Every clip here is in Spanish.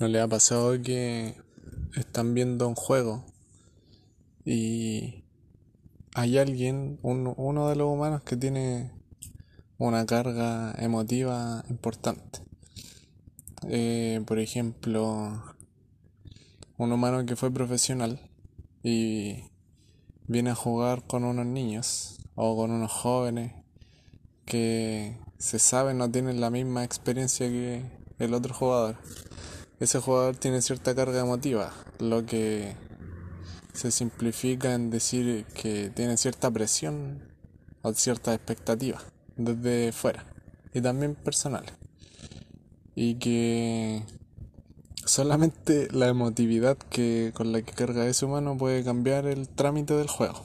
¿No le ha pasado que están viendo un juego y hay alguien, uno de los humanos que tiene una carga emotiva importante? Eh, por ejemplo, un humano que fue profesional y viene a jugar con unos niños o con unos jóvenes que se sabe no tienen la misma experiencia que el otro jugador. Ese jugador tiene cierta carga emotiva, lo que se simplifica en decir que tiene cierta presión o cierta expectativa desde fuera y también personales. Y que solamente la emotividad que con la que carga ese humano puede cambiar el trámite del juego.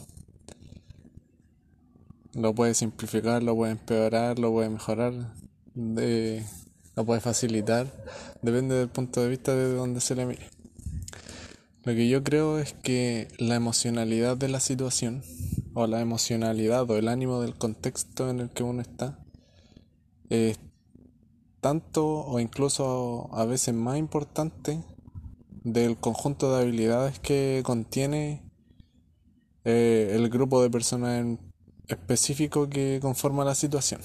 Lo puede simplificar, lo puede empeorar, lo puede mejorar, lo puede facilitar, depende del punto de vista de donde se le mire. Lo que yo creo es que la emocionalidad de la situación, o la emocionalidad o el ánimo del contexto en el que uno está, es tanto o incluso a veces más importante del conjunto de habilidades que contiene eh, el grupo de personas en específico que conforma la situación.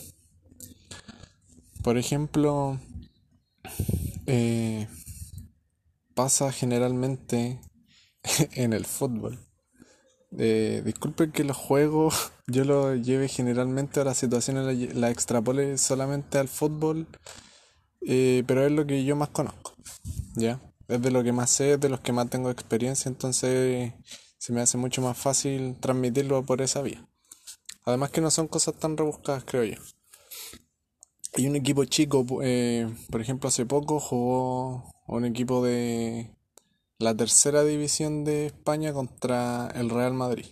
Por ejemplo, eh, pasa generalmente en el fútbol. Eh, disculpen que los juegos yo lo lleve generalmente a las situaciones, la, extrapole solamente al fútbol, eh, pero es lo que yo más conozco, ¿ya? Es de lo que más sé, de los que más tengo experiencia, entonces se me hace mucho más fácil transmitirlo por esa vía. Además que no son cosas tan rebuscadas, creo yo. Y un equipo chico, eh, por ejemplo, hace poco jugó un equipo de la tercera división de España contra el Real Madrid.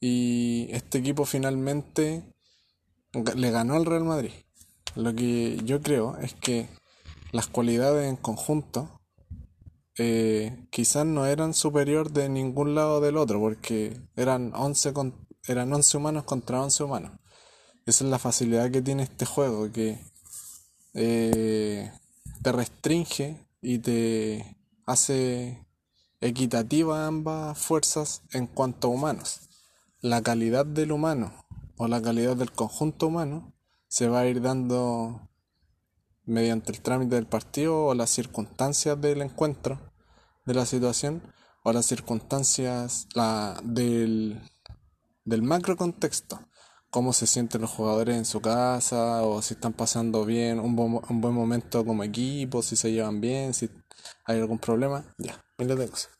Y este equipo finalmente le ganó al Real Madrid. Lo que yo creo es que las cualidades en conjunto eh, quizás no eran superior de ningún lado del otro, porque eran 11 con eran 11 humanos contra 11 humanos. Esa es la facilidad que tiene este juego, que eh, te restringe y te hace equitativa ambas fuerzas en cuanto a humanos. La calidad del humano o la calidad del conjunto humano se va a ir dando mediante el trámite del partido o las circunstancias del encuentro, de la situación, o las circunstancias la, del, del macro contexto, cómo se sienten los jugadores en su casa, o si están pasando bien, un, un buen momento como equipo, si se llevan bien, si hay algún problema, ya, miles de cosas.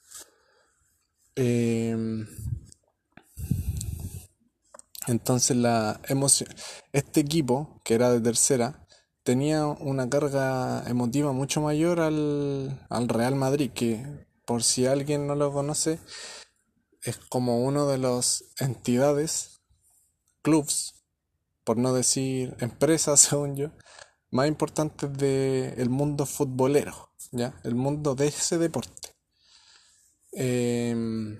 Entonces la emoción, este equipo, que era de tercera, tenía una carga emotiva mucho mayor al, al Real Madrid, que por si alguien no lo conoce, es como uno de las entidades, clubs, por no decir empresas, según yo, más importantes del mundo futbolero, ¿ya? El mundo de ese deporte. Em,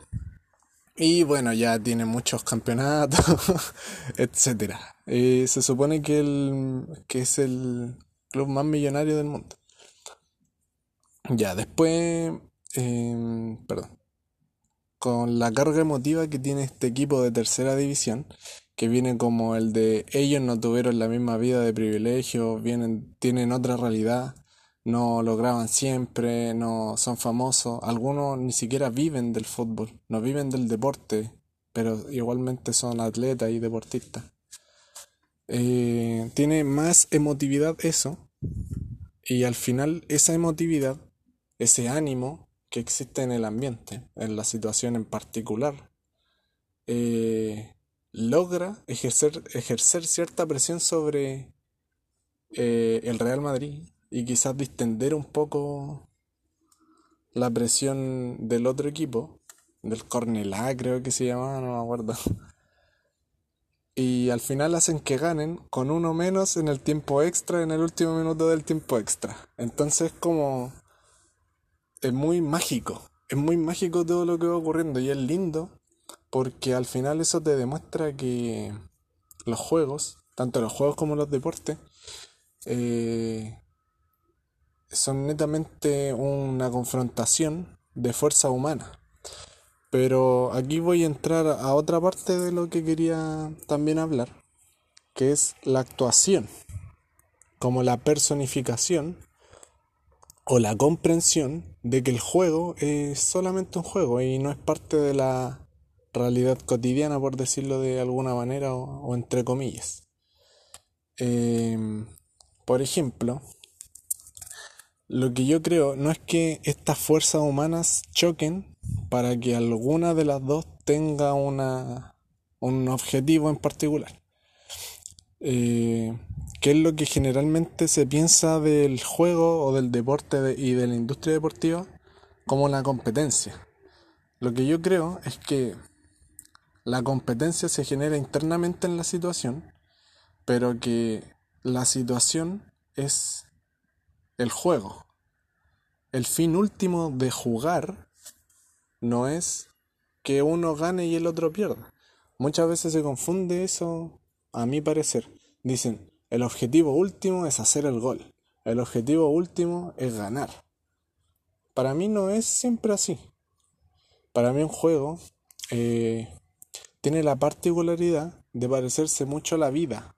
y bueno, ya tiene muchos campeonatos, etc. Eh, se supone que, el, que es el club más millonario del mundo. Ya, después, em, perdón con la carga emotiva que tiene este equipo de tercera división, que viene como el de ellos no tuvieron la misma vida de privilegio, vienen, tienen otra realidad, no lo graban siempre, no son famosos, algunos ni siquiera viven del fútbol, no viven del deporte, pero igualmente son atletas y deportistas. Eh, tiene más emotividad eso, y al final esa emotividad, ese ánimo, que existe en el ambiente, en la situación en particular, eh, logra ejercer, ejercer cierta presión sobre eh, el Real Madrid y quizás distender un poco la presión del otro equipo, del Cornelá creo que se llamaba, no me acuerdo. Y al final hacen que ganen con uno menos en el tiempo extra, en el último minuto del tiempo extra. Entonces como es muy mágico. Es muy mágico todo lo que va ocurriendo y es lindo porque al final eso te demuestra que los juegos, tanto los juegos como los deportes, eh, son netamente una confrontación de fuerza humana. Pero aquí voy a entrar a otra parte de lo que quería también hablar, que es la actuación, como la personificación o la comprensión de que el juego es solamente un juego y no es parte de la realidad cotidiana, por decirlo de alguna manera o, entre comillas. Em, por ejemplo, lo que yo creo no es que estas fuerzas humanas choquen para que alguna de las dos tenga una, un objetivo en particular. Eh, ¿Qué es lo que generalmente se piensa del juego o del deporte y de la industria deportiva como la competencia? Lo que yo creo es que la competencia se genera internamente en la situación, pero que la situación es el juego. El fin último de jugar no es que uno gane y el otro pierda. Muchas veces se confunde eso, a mi parecer. Dicen, el objetivo último es hacer el gol. El objetivo último es ganar. Para mí no es siempre así. Para mí un juego eh, tiene la particularidad de parecerse mucho a la vida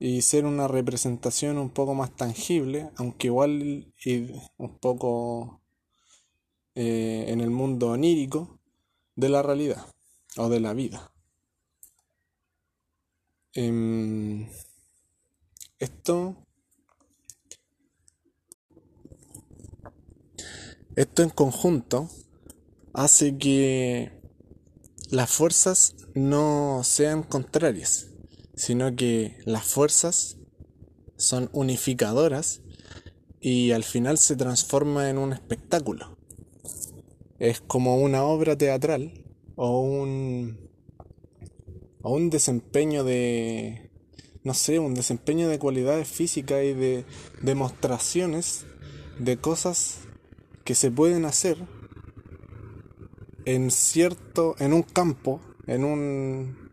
y ser una representación un poco más tangible, aunque igual y un poco eh, en el mundo onírico de la realidad o de la vida. Em, esto esto en conjunto hace que las fuerzas no sean contrarias, sino que las fuerzas son unificadoras y al final se transforma en un espectáculo. Es como una obra teatral o un o un desempeño de no sé, un desempeño de cualidades físicas y de demostraciones de cosas que se pueden hacer en cierto en un campo, en un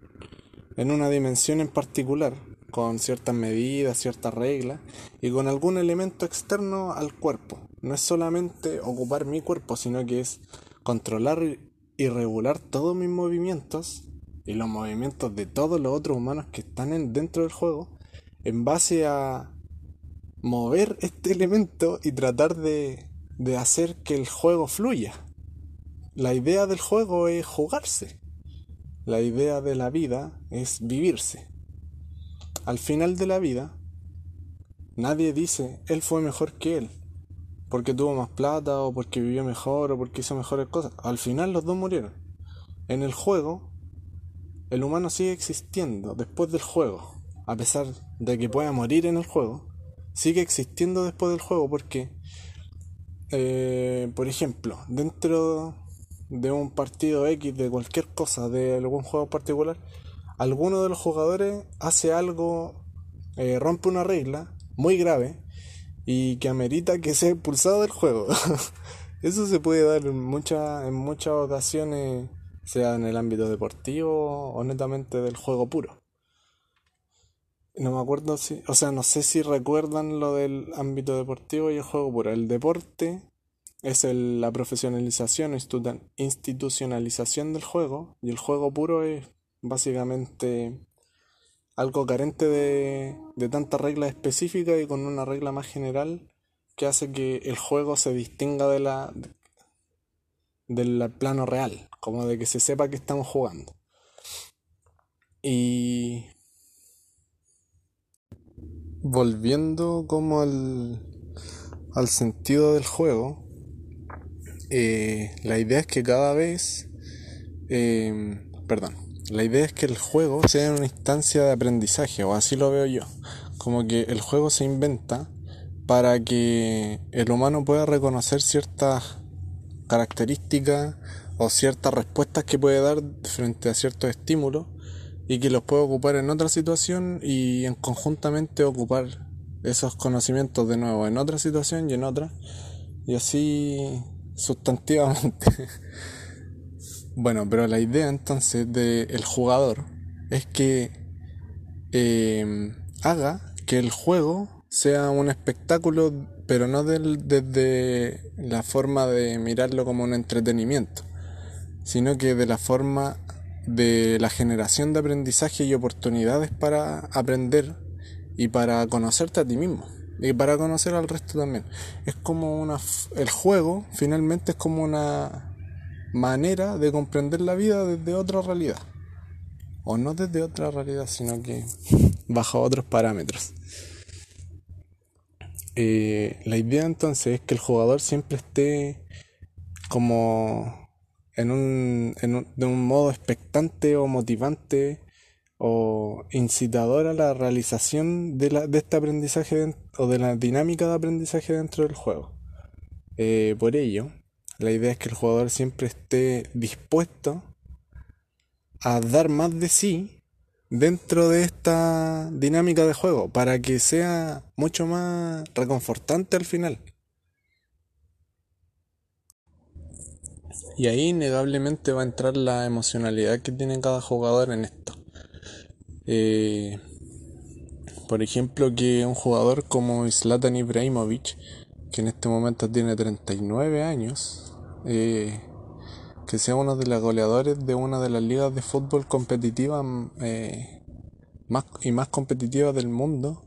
en una dimensión en particular, con ciertas medidas, ciertas reglas y con algún elemento externo al cuerpo. No es solamente ocupar mi cuerpo, sino que es controlar y regular todos mis movimientos y los movimientos de todos los otros humanos que están dentro del juego en base a mover este elemento y tratar de, de hacer que el juego fluya. La idea del juego es jugarse. La idea de la vida es vivirse. Al final de la vida, nadie dice, él fue mejor que él, porque tuvo más plata o porque vivió mejor o porque hizo mejores cosas. Al final los dos murieron. En el juego, el humano sigue existiendo después del juego, a pesar de que pueda morir en el juego, sigue existiendo después del juego porque, eh, por ejemplo, dentro de un partido X, de cualquier cosa, de algún juego particular, alguno de los jugadores hace algo, eh, rompe una regla muy grave y que amerita que sea expulsado del juego. Eso se puede dar en, muchas en muchas ocasiones, sea en el ámbito deportivo o netamente del juego puro. No me acuerdo si, o sea, no sé si recuerdan lo del ámbito deportivo y el juego puro. El deporte es la profesionalización, institucionalización del juego, y el juego puro es básicamente algo carente de, de tantas reglas específicas y con una regla más general que hace que el juego se distinga de la del plano real, como de que se sepa que estamos jugando. Y volviendo como al, al sentido del juego, eh, la idea es que cada vez, em, perdón, la idea es que el juego sea una instancia de aprendizaje, o así lo veo yo, como que el juego se inventa para que el humano pueda reconocer ciertas características o ciertas respuestas que puede dar frente a ciertos estímulos y que los puede ocupar en otra situación y en conjuntamente ocupar esos conocimientos de nuevo en otra situación y en otra. Y así sustantivamente. bueno, pero la idea entonces del jugador es que eh, haga que el juego sea un espectáculo, pero no desde la forma de mirarlo como un entretenimiento, sino que de la forma de la generación de aprendizaje y oportunidades para aprender y para conocerte a ti mismo y para conocer al resto también. Es como una el juego finalmente es como una manera de comprender la vida desde otra realidad. O no desde otra realidad, sino que bajo otros parámetros. Eh, la idea entonces es que el jugador siempre esté como en un, en un, de un modo expectante o motivante o incitador a la realización de, la, de este aprendizaje o de la dinámica de aprendizaje dentro del juego. Eh, por ello, la idea es que el jugador siempre esté dispuesto a dar más de sí dentro de esta dinámica de juego para que sea mucho más reconfortante al final. Y ahí innegablemente va a entrar la emocionalidad que tiene cada jugador en esto. Eh, por ejemplo, que un jugador como Zlatan Ibrahimovic, que en este momento tiene 39 años, eh, que sea uno de los goleadores de una de las ligas de fútbol competitivas eh, más y más competitivas del mundo.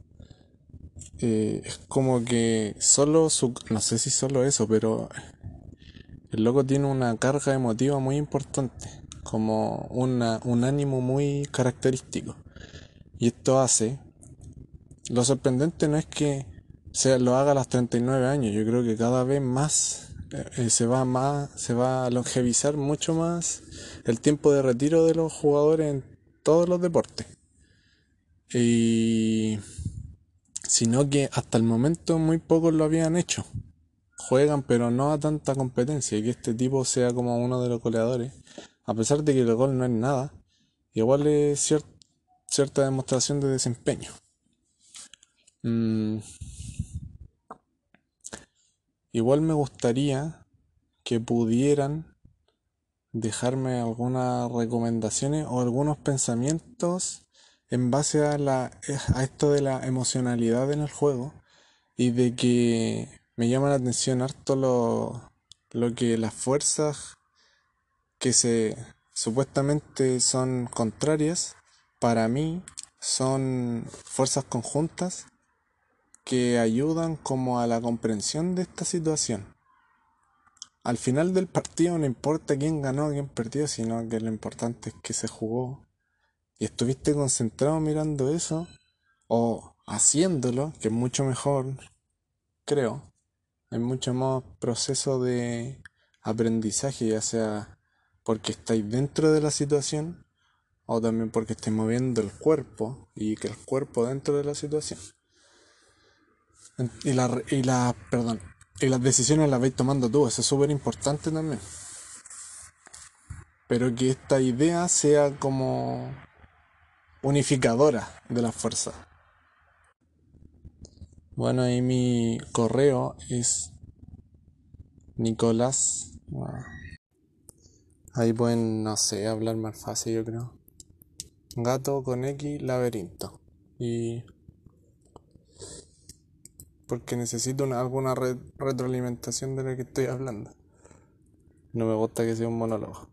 Es como que solo su, no sé si solo eso, pero el loco tiene una carga emotiva muy importante, como una, un ánimo muy característico. Y esto hace, lo sorprendente no es que se lo haga a los 39 años, yo creo que cada vez más eh, se va más, se va a longevizar mucho más el tiempo de retiro de los jugadores en todos los deportes. Y sino que hasta el momento muy pocos lo habían hecho. Juegan pero no a tanta competencia y que este tipo sea como uno de los goleadores, a pesar de que el gol no es nada, igual es cierta demostración de desempeño. Mm. Igual me gustaría que pudieran dejarme algunas recomendaciones o algunos pensamientos en base a, la, a esto de la emocionalidad en el juego y de que me llama la atención harto lo, lo que las fuerzas que se supuestamente son contrarias para mí son fuerzas conjuntas que ayudan como a la comprensión de esta situación. Al final del partido no importa quién ganó, quién perdió, sino que lo importante es que se jugó y estuviste concentrado mirando eso o haciéndolo, que es mucho mejor, creo. Hay mucho más proceso de aprendizaje, ya sea porque estáis dentro de la situación o también porque estáis moviendo el cuerpo y que el cuerpo dentro de la situación. Y la, y la, perdón, y las decisiones las vais tomando tú, eso es súper importante también. Pero que esta idea sea como unificadora de la fuerza. Bueno, ahí mi correo es Nicolás. Ahí pueden, no sé, hablar más fácil, yo creo. Gato con X laberinto. Y porque necesito alguna retroalimentación de lo que estoy hablando. No me gusta que sea un monólogo.